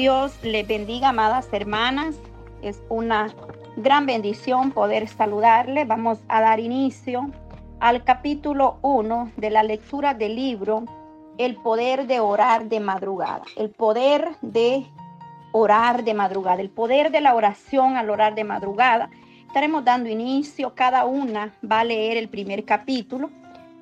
Dios les bendiga, amadas hermanas. Es una gran bendición poder saludarle. Vamos a dar inicio al capítulo 1 de la lectura del libro El poder de orar de madrugada. El poder de orar de madrugada. El poder de la oración al orar de madrugada. Estaremos dando inicio. Cada una va a leer el primer capítulo.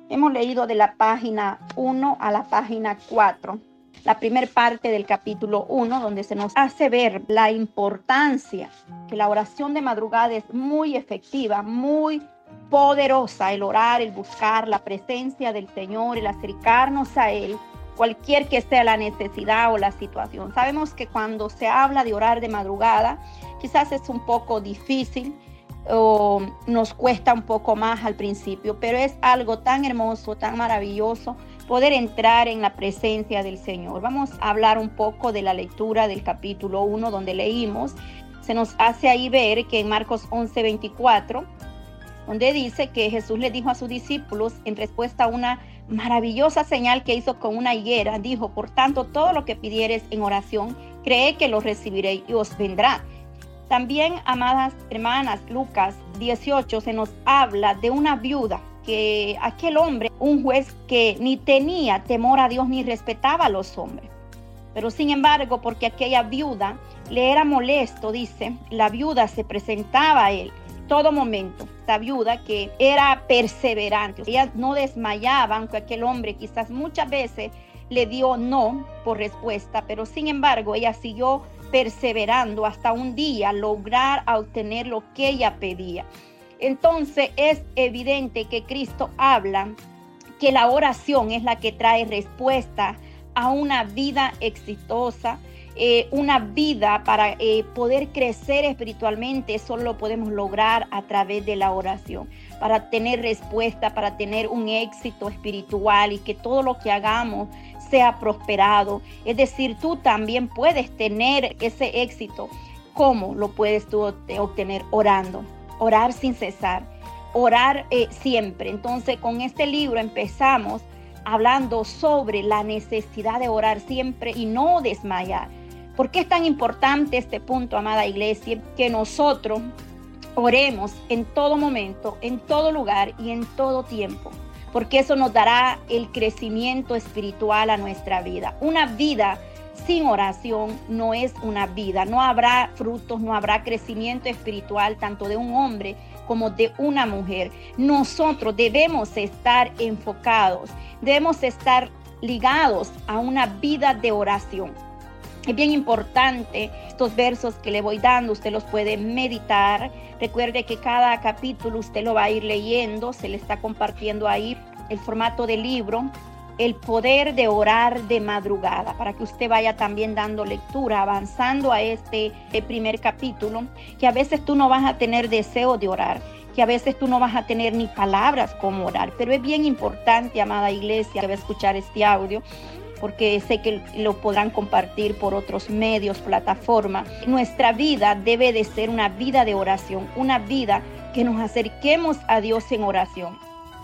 Hemos leído de la página 1 a la página 4 la primera parte del capítulo 1, donde se nos hace ver la importancia que la oración de madrugada es muy efectiva, muy poderosa, el orar, el buscar la presencia del Señor, el acercarnos a Él, cualquier que sea la necesidad o la situación. Sabemos que cuando se habla de orar de madrugada, quizás es un poco difícil o nos cuesta un poco más al principio, pero es algo tan hermoso, tan maravilloso poder entrar en la presencia del Señor. Vamos a hablar un poco de la lectura del capítulo 1 donde leímos. Se nos hace ahí ver que en Marcos 11, 24, donde dice que Jesús le dijo a sus discípulos en respuesta a una maravillosa señal que hizo con una higuera, dijo, por tanto, todo lo que pidieres en oración, cree que lo recibiré y os vendrá. También, amadas hermanas, Lucas 18 se nos habla de una viuda que aquel hombre, un juez que ni tenía temor a Dios ni respetaba a los hombres. Pero sin embargo, porque aquella viuda le era molesto, dice, la viuda se presentaba a él todo momento. Esta viuda que era perseverante, ella no desmayaba, aunque aquel hombre quizás muchas veces le dio no por respuesta, pero sin embargo ella siguió perseverando hasta un día lograr obtener lo que ella pedía. Entonces es evidente que Cristo habla que la oración es la que trae respuesta a una vida exitosa, eh, una vida para eh, poder crecer espiritualmente, solo lo podemos lograr a través de la oración, para tener respuesta, para tener un éxito espiritual y que todo lo que hagamos sea prosperado. Es decir, tú también puedes tener ese éxito. ¿Cómo lo puedes tú obtener? Orando orar sin cesar, orar eh, siempre. Entonces con este libro empezamos hablando sobre la necesidad de orar siempre y no desmayar. ¿Por qué es tan importante este punto, amada iglesia? Que nosotros oremos en todo momento, en todo lugar y en todo tiempo, porque eso nos dará el crecimiento espiritual a nuestra vida. Una vida sin oración no es una vida. No habrá frutos, no habrá crecimiento espiritual tanto de un hombre como de una mujer. Nosotros debemos estar enfocados, debemos estar ligados a una vida de oración. Es bien importante estos versos que le voy dando, usted los puede meditar. Recuerde que cada capítulo usted lo va a ir leyendo, se le está compartiendo ahí el formato de libro el poder de orar de madrugada, para que usted vaya también dando lectura, avanzando a este eh, primer capítulo, que a veces tú no vas a tener deseo de orar, que a veces tú no vas a tener ni palabras como orar, pero es bien importante, amada iglesia, que va a escuchar este audio, porque sé que lo podrán compartir por otros medios, plataformas. Nuestra vida debe de ser una vida de oración, una vida que nos acerquemos a Dios en oración.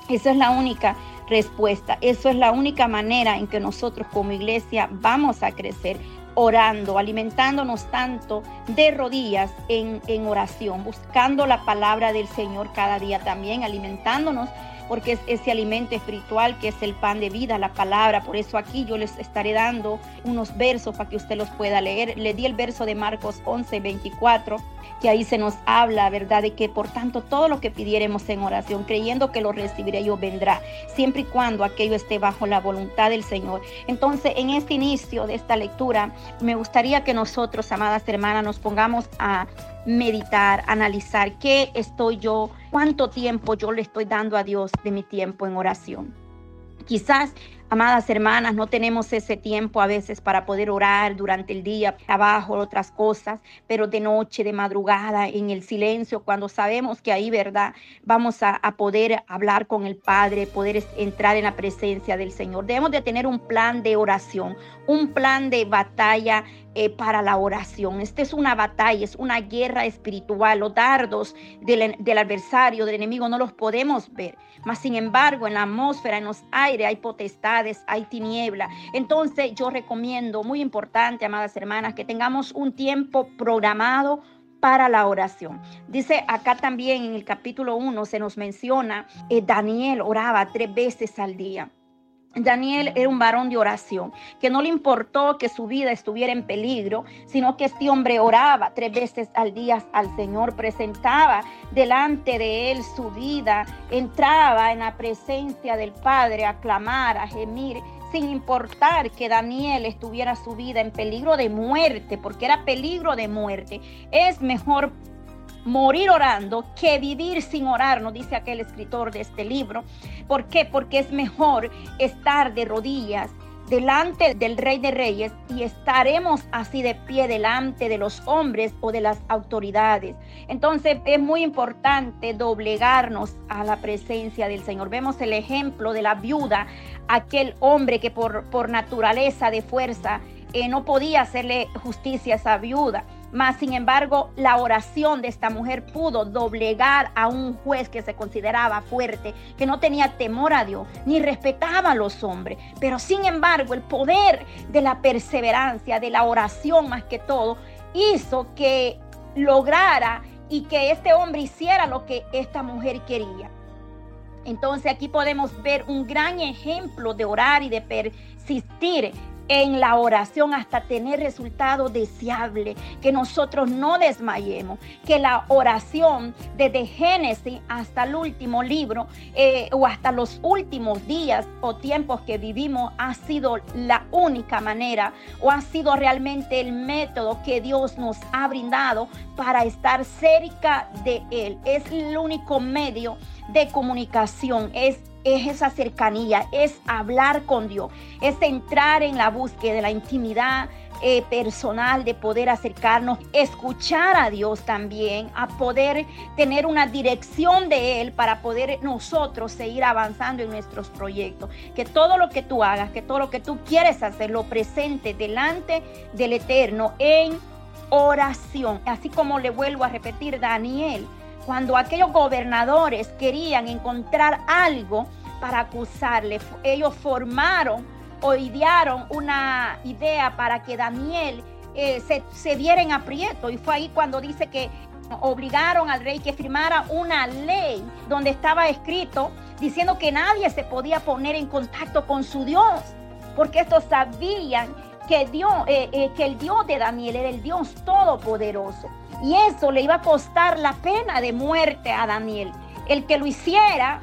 Esa es la única respuesta. Eso es la única manera en que nosotros como iglesia vamos a crecer orando, alimentándonos tanto de rodillas en, en oración, buscando la palabra del Señor cada día también, alimentándonos porque es ese alimento espiritual que es el pan de vida, la palabra. Por eso aquí yo les estaré dando unos versos para que usted los pueda leer. Le di el verso de Marcos 11, 24, que ahí se nos habla, ¿verdad? De que por tanto todo lo que pidiéremos en oración, creyendo que lo recibiré yo vendrá, siempre y cuando aquello esté bajo la voluntad del Señor. Entonces, en este inicio de esta lectura, me gustaría que nosotros, amadas hermanas, nos pongamos a meditar, analizar qué estoy yo, cuánto tiempo yo le estoy dando a Dios de mi tiempo en oración. Quizás Amadas hermanas, no tenemos ese tiempo a veces para poder orar durante el día, trabajo, otras cosas, pero de noche, de madrugada, en el silencio, cuando sabemos que ahí, ¿verdad? Vamos a, poder hablar con el Padre, poder entrar en la presencia del Señor. Debemos de tener un plan de oración, un plan de batalla eh, para la oración. Esta es una batalla, es una guerra espiritual. Los dardos del, del, adversario, del enemigo, no los podemos ver. Mas, sin embargo, en la atmósfera, en los aires, hay potestades, hay tiniebla. Entonces, yo recomiendo, muy importante, amadas hermanas, que tengamos un tiempo programado para la oración. Dice acá también en el capítulo 1 se nos menciona, eh, Daniel oraba tres veces al día. Daniel era un varón de oración, que no le importó que su vida estuviera en peligro, sino que este hombre oraba tres veces al día al Señor, presentaba delante de él su vida, entraba en la presencia del Padre a clamar, a gemir, sin importar que Daniel estuviera su vida en peligro de muerte, porque era peligro de muerte. Es mejor morir orando que vivir sin orar, nos dice aquel escritor de este libro. ¿Por qué? Porque es mejor estar de rodillas delante del Rey de Reyes y estaremos así de pie delante de los hombres o de las autoridades. Entonces es muy importante doblegarnos a la presencia del Señor. Vemos el ejemplo de la viuda, aquel hombre que por, por naturaleza de fuerza eh, no podía hacerle justicia a esa viuda. Mas, sin embargo, la oración de esta mujer pudo doblegar a un juez que se consideraba fuerte, que no tenía temor a Dios, ni respetaba a los hombres. Pero, sin embargo, el poder de la perseverancia, de la oración más que todo, hizo que lograra y que este hombre hiciera lo que esta mujer quería. Entonces aquí podemos ver un gran ejemplo de orar y de persistir en la oración hasta tener resultados deseables, que nosotros no desmayemos, que la oración desde Génesis hasta el último libro eh, o hasta los últimos días o tiempos que vivimos ha sido la única manera o ha sido realmente el método que Dios nos ha brindado para estar cerca de Él. Es el único medio de comunicación, es es esa cercanía, es hablar con Dios, es entrar en la búsqueda de la intimidad eh, personal, de poder acercarnos, escuchar a Dios también, a poder tener una dirección de Él para poder nosotros seguir avanzando en nuestros proyectos. Que todo lo que tú hagas, que todo lo que tú quieres hacer, lo presente delante del Eterno en oración. Así como le vuelvo a repetir, Daniel cuando aquellos gobernadores querían encontrar algo para acusarle, ellos formaron o idearon una idea para que Daniel eh, se, se diera en aprieto. Y fue ahí cuando dice que obligaron al rey que firmara una ley donde estaba escrito diciendo que nadie se podía poner en contacto con su Dios, porque estos sabían que, Dios, eh, eh, que el Dios de Daniel era el Dios todopoderoso. Y eso le iba a costar la pena de muerte a Daniel. El que lo hiciera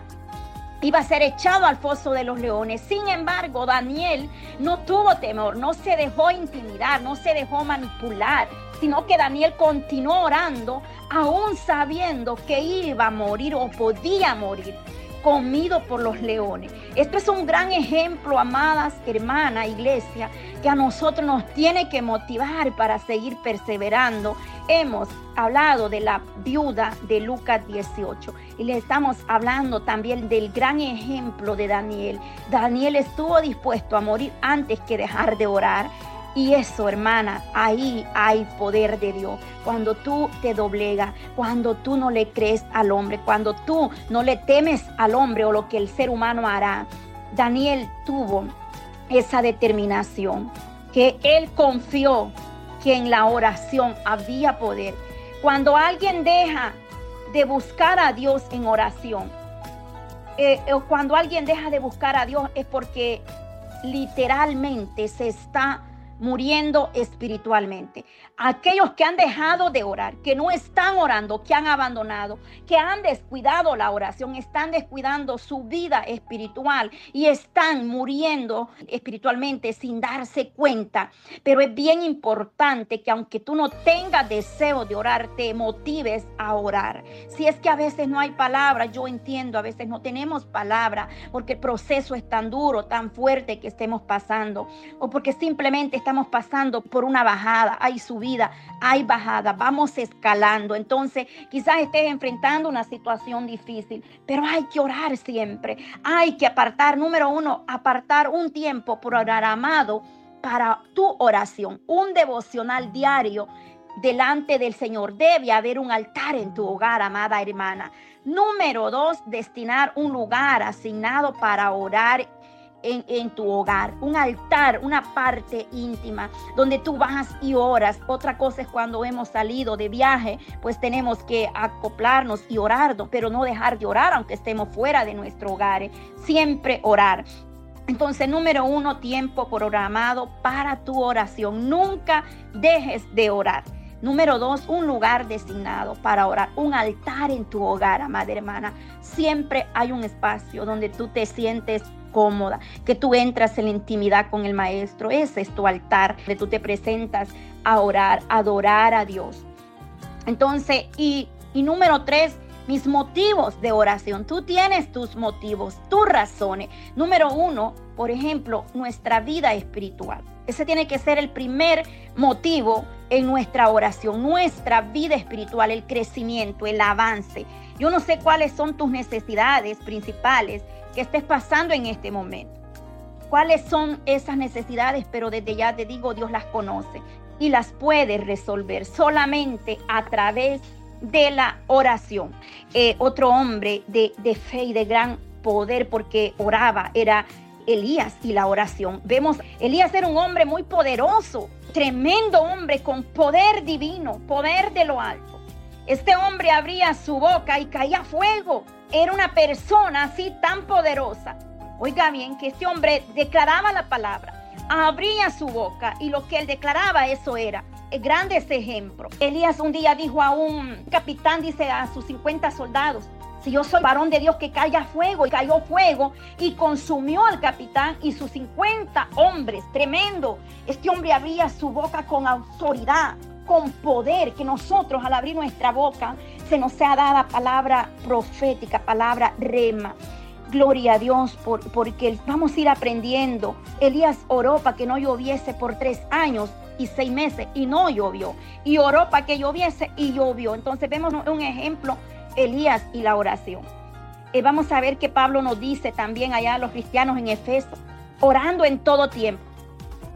iba a ser echado al foso de los leones. Sin embargo, Daniel no tuvo temor, no se dejó intimidar, no se dejó manipular, sino que Daniel continuó orando, aún sabiendo que iba a morir o podía morir comido por los leones. Esto es un gran ejemplo, amadas hermanas, iglesia, que a nosotros nos tiene que motivar para seguir perseverando. Hemos hablado de la viuda de Lucas 18 y le estamos hablando también del gran ejemplo de Daniel. Daniel estuvo dispuesto a morir antes que dejar de orar. Y eso, hermana, ahí hay poder de Dios. Cuando tú te doblegas, cuando tú no le crees al hombre, cuando tú no le temes al hombre o lo que el ser humano hará. Daniel tuvo esa determinación, que él confió que en la oración había poder. Cuando alguien deja de buscar a Dios en oración, eh, o cuando alguien deja de buscar a Dios es porque literalmente se está muriendo espiritualmente. Aquellos que han dejado de orar, que no están orando, que han abandonado, que han descuidado la oración, están descuidando su vida espiritual y están muriendo espiritualmente sin darse cuenta. Pero es bien importante que aunque tú no tengas deseo de orar, te motives a orar. Si es que a veces no hay palabra, yo entiendo, a veces no tenemos palabra porque el proceso es tan duro, tan fuerte que estemos pasando o porque simplemente estamos pasando por una bajada, hay subida, hay bajada, vamos escalando. Entonces, quizás estés enfrentando una situación difícil, pero hay que orar siempre. Hay que apartar, número uno, apartar un tiempo programado para tu oración, un devocional diario delante del Señor. Debe haber un altar en tu hogar, amada hermana. Número dos, destinar un lugar asignado para orar en, tu hogar, un altar, una parte íntima donde tú vas y oras. Otra cosa es cuando hemos salido de viaje, pues tenemos que acoplarnos y orar, pero no dejar de orar aunque estemos fuera de nuestro hogar. Siempre orar. Entonces, número uno, tiempo programado para tu oración. Nunca dejes de orar. Número dos, un lugar designado para orar, un altar en tu hogar, amada hermana. Siempre hay un espacio donde tú te sientes cómoda, que tú entras en la intimidad con el maestro. Ese es tu altar, donde tú te presentas a orar, adorar a Dios. Entonces, y, y número tres, mis motivos de oración. Tú tienes tus motivos, tus razones. Número uno, por ejemplo, nuestra vida espiritual. Ese tiene que ser el primer motivo en nuestra oración, nuestra vida espiritual, el crecimiento, el avance. Yo no sé cuáles son tus necesidades principales que estés pasando en este momento. ¿Cuáles son esas necesidades? Pero desde ya te digo, Dios las conoce y las puede resolver solamente a través de la oración. Eh, otro hombre de, de fe y de gran poder porque oraba era Elías y la oración. Vemos, Elías era un hombre muy poderoso, tremendo hombre con poder divino, poder de lo alto. Este hombre abría su boca y caía fuego. Era una persona así tan poderosa. Oiga bien, que este hombre declaraba la palabra, abría su boca y lo que él declaraba eso era grandes ejemplos. Elías un día dijo a un capitán, dice a sus 50 soldados, yo soy varón de Dios que caiga fuego y cayó fuego y consumió al capitán y sus 50 hombres, tremendo. Este hombre abría su boca con autoridad, con poder, que nosotros al abrir nuestra boca se nos sea dada palabra profética, palabra rema. Gloria a Dios por, porque vamos a ir aprendiendo. Elías oró para que no lloviese por tres años y seis meses y no llovió. Y oró para que lloviese y llovió. Entonces vemos un ejemplo Elías y la oración. Eh, vamos a ver que Pablo nos dice también allá a los cristianos en Efeso, orando en todo tiempo,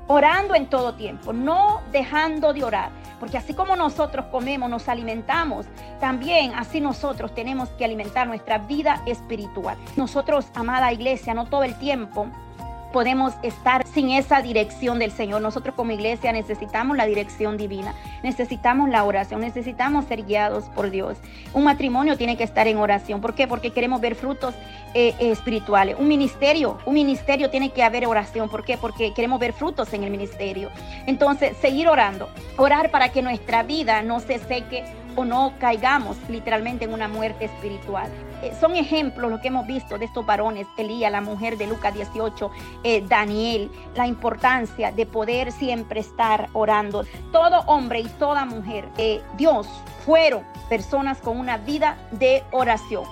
orando en todo tiempo, no dejando de orar, porque así como nosotros comemos, nos alimentamos, también así nosotros tenemos que alimentar nuestra vida espiritual. Nosotros, amada iglesia, no todo el tiempo podemos estar sin esa dirección del Señor. Nosotros como iglesia necesitamos la dirección divina, necesitamos la oración, necesitamos ser guiados por Dios. Un matrimonio tiene que estar en oración. ¿Por qué? Porque queremos ver frutos eh, espirituales. Un ministerio, un ministerio tiene que haber oración. ¿Por qué? Porque queremos ver frutos en el ministerio. Entonces, seguir orando, orar para que nuestra vida no se seque o no caigamos literalmente en una muerte espiritual. Eh, son ejemplos lo que hemos visto de estos varones, Elías, la mujer de Lucas 18, eh, Daniel, la importancia de poder siempre estar orando. Todo hombre y toda mujer, eh, Dios, fueron personas con una vida de oración.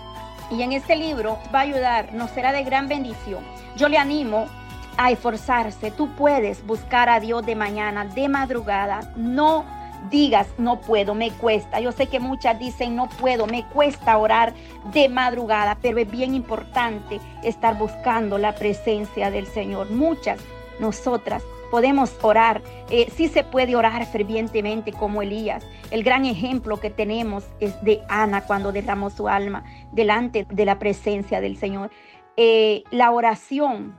Y en este libro va a ayudar, nos será de gran bendición. Yo le animo a esforzarse. Tú puedes buscar a Dios de mañana, de madrugada. No digas, no puedo, me cuesta. Yo sé que muchas dicen, no puedo, me cuesta orar de madrugada, pero es bien importante estar buscando la presencia del Señor. Muchas, nosotras, podemos orar. Eh, sí se puede orar fervientemente como Elías. El gran ejemplo que tenemos es de Ana cuando derramó su alma delante de la presencia del Señor. Eh, la oración,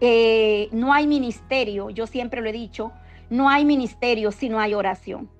eh, no hay ministerio, yo siempre lo he dicho, no hay ministerio si no hay oración.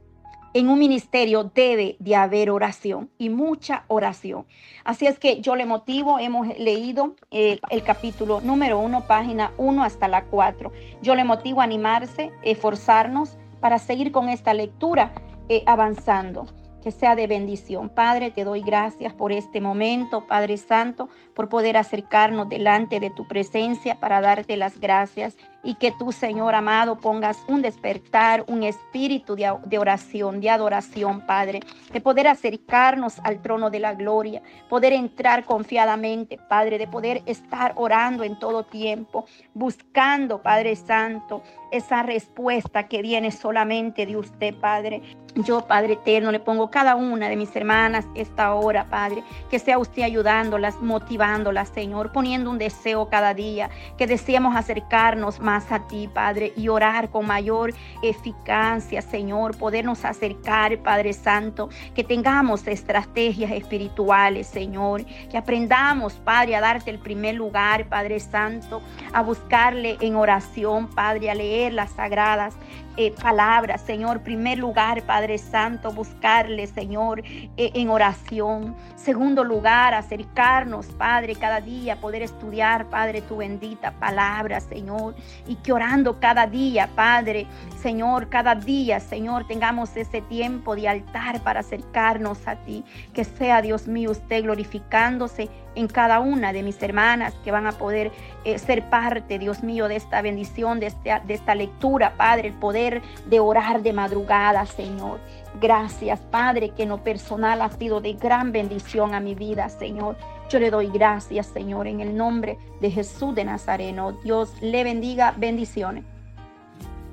En un ministerio debe de haber oración y mucha oración. Así es que yo le motivo, hemos leído eh, el capítulo número uno, página uno hasta la cuatro. Yo le motivo a animarse, esforzarnos para seguir con esta lectura eh, avanzando que sea de bendición. Padre, te doy gracias por este momento, Padre Santo, por poder acercarnos delante de tu presencia para darte las gracias y que tú, Señor amado, pongas un despertar, un espíritu de, oración, de adoración, Padre, de poder acercarnos al trono de la gloria, poder entrar confiadamente, Padre, de poder estar orando en todo tiempo, buscando, Padre Santo, esa respuesta que viene solamente de usted, Padre. Yo, Padre eterno, le pongo cada una de mis hermanas esta hora, Padre, que sea usted ayudándolas, motivándolas, Señor, poniendo un deseo cada día, que deseemos acercarnos más más a ti, Padre, y orar con mayor eficacia, Señor, podernos acercar, Padre Santo, que tengamos estrategias espirituales, Señor, que aprendamos, Padre, a darte el primer lugar, Padre Santo, a buscarle en oración, Padre, a leer las sagradas eh, palabras, Señor. Primer lugar, Padre Santo, buscarle, Señor, eh, en oración. Segundo lugar, acercarnos, Padre, cada día, poder estudiar, Padre, tu bendita palabra, Señor. Y que orando cada día, Padre, Señor, cada día, Señor, tengamos ese tiempo de altar para acercarnos a ti. Que sea, Dios mío, usted glorificándose en cada una de mis hermanas que van a poder eh, ser parte, Dios mío, de esta bendición, de esta, de esta lectura, Padre, el poder de orar de madrugada, Señor. Gracias, Padre, que en lo personal ha sido de gran bendición a mi vida, Señor. Yo le doy gracias, Señor, en el nombre de Jesús de Nazareno. Dios le bendiga. Bendiciones.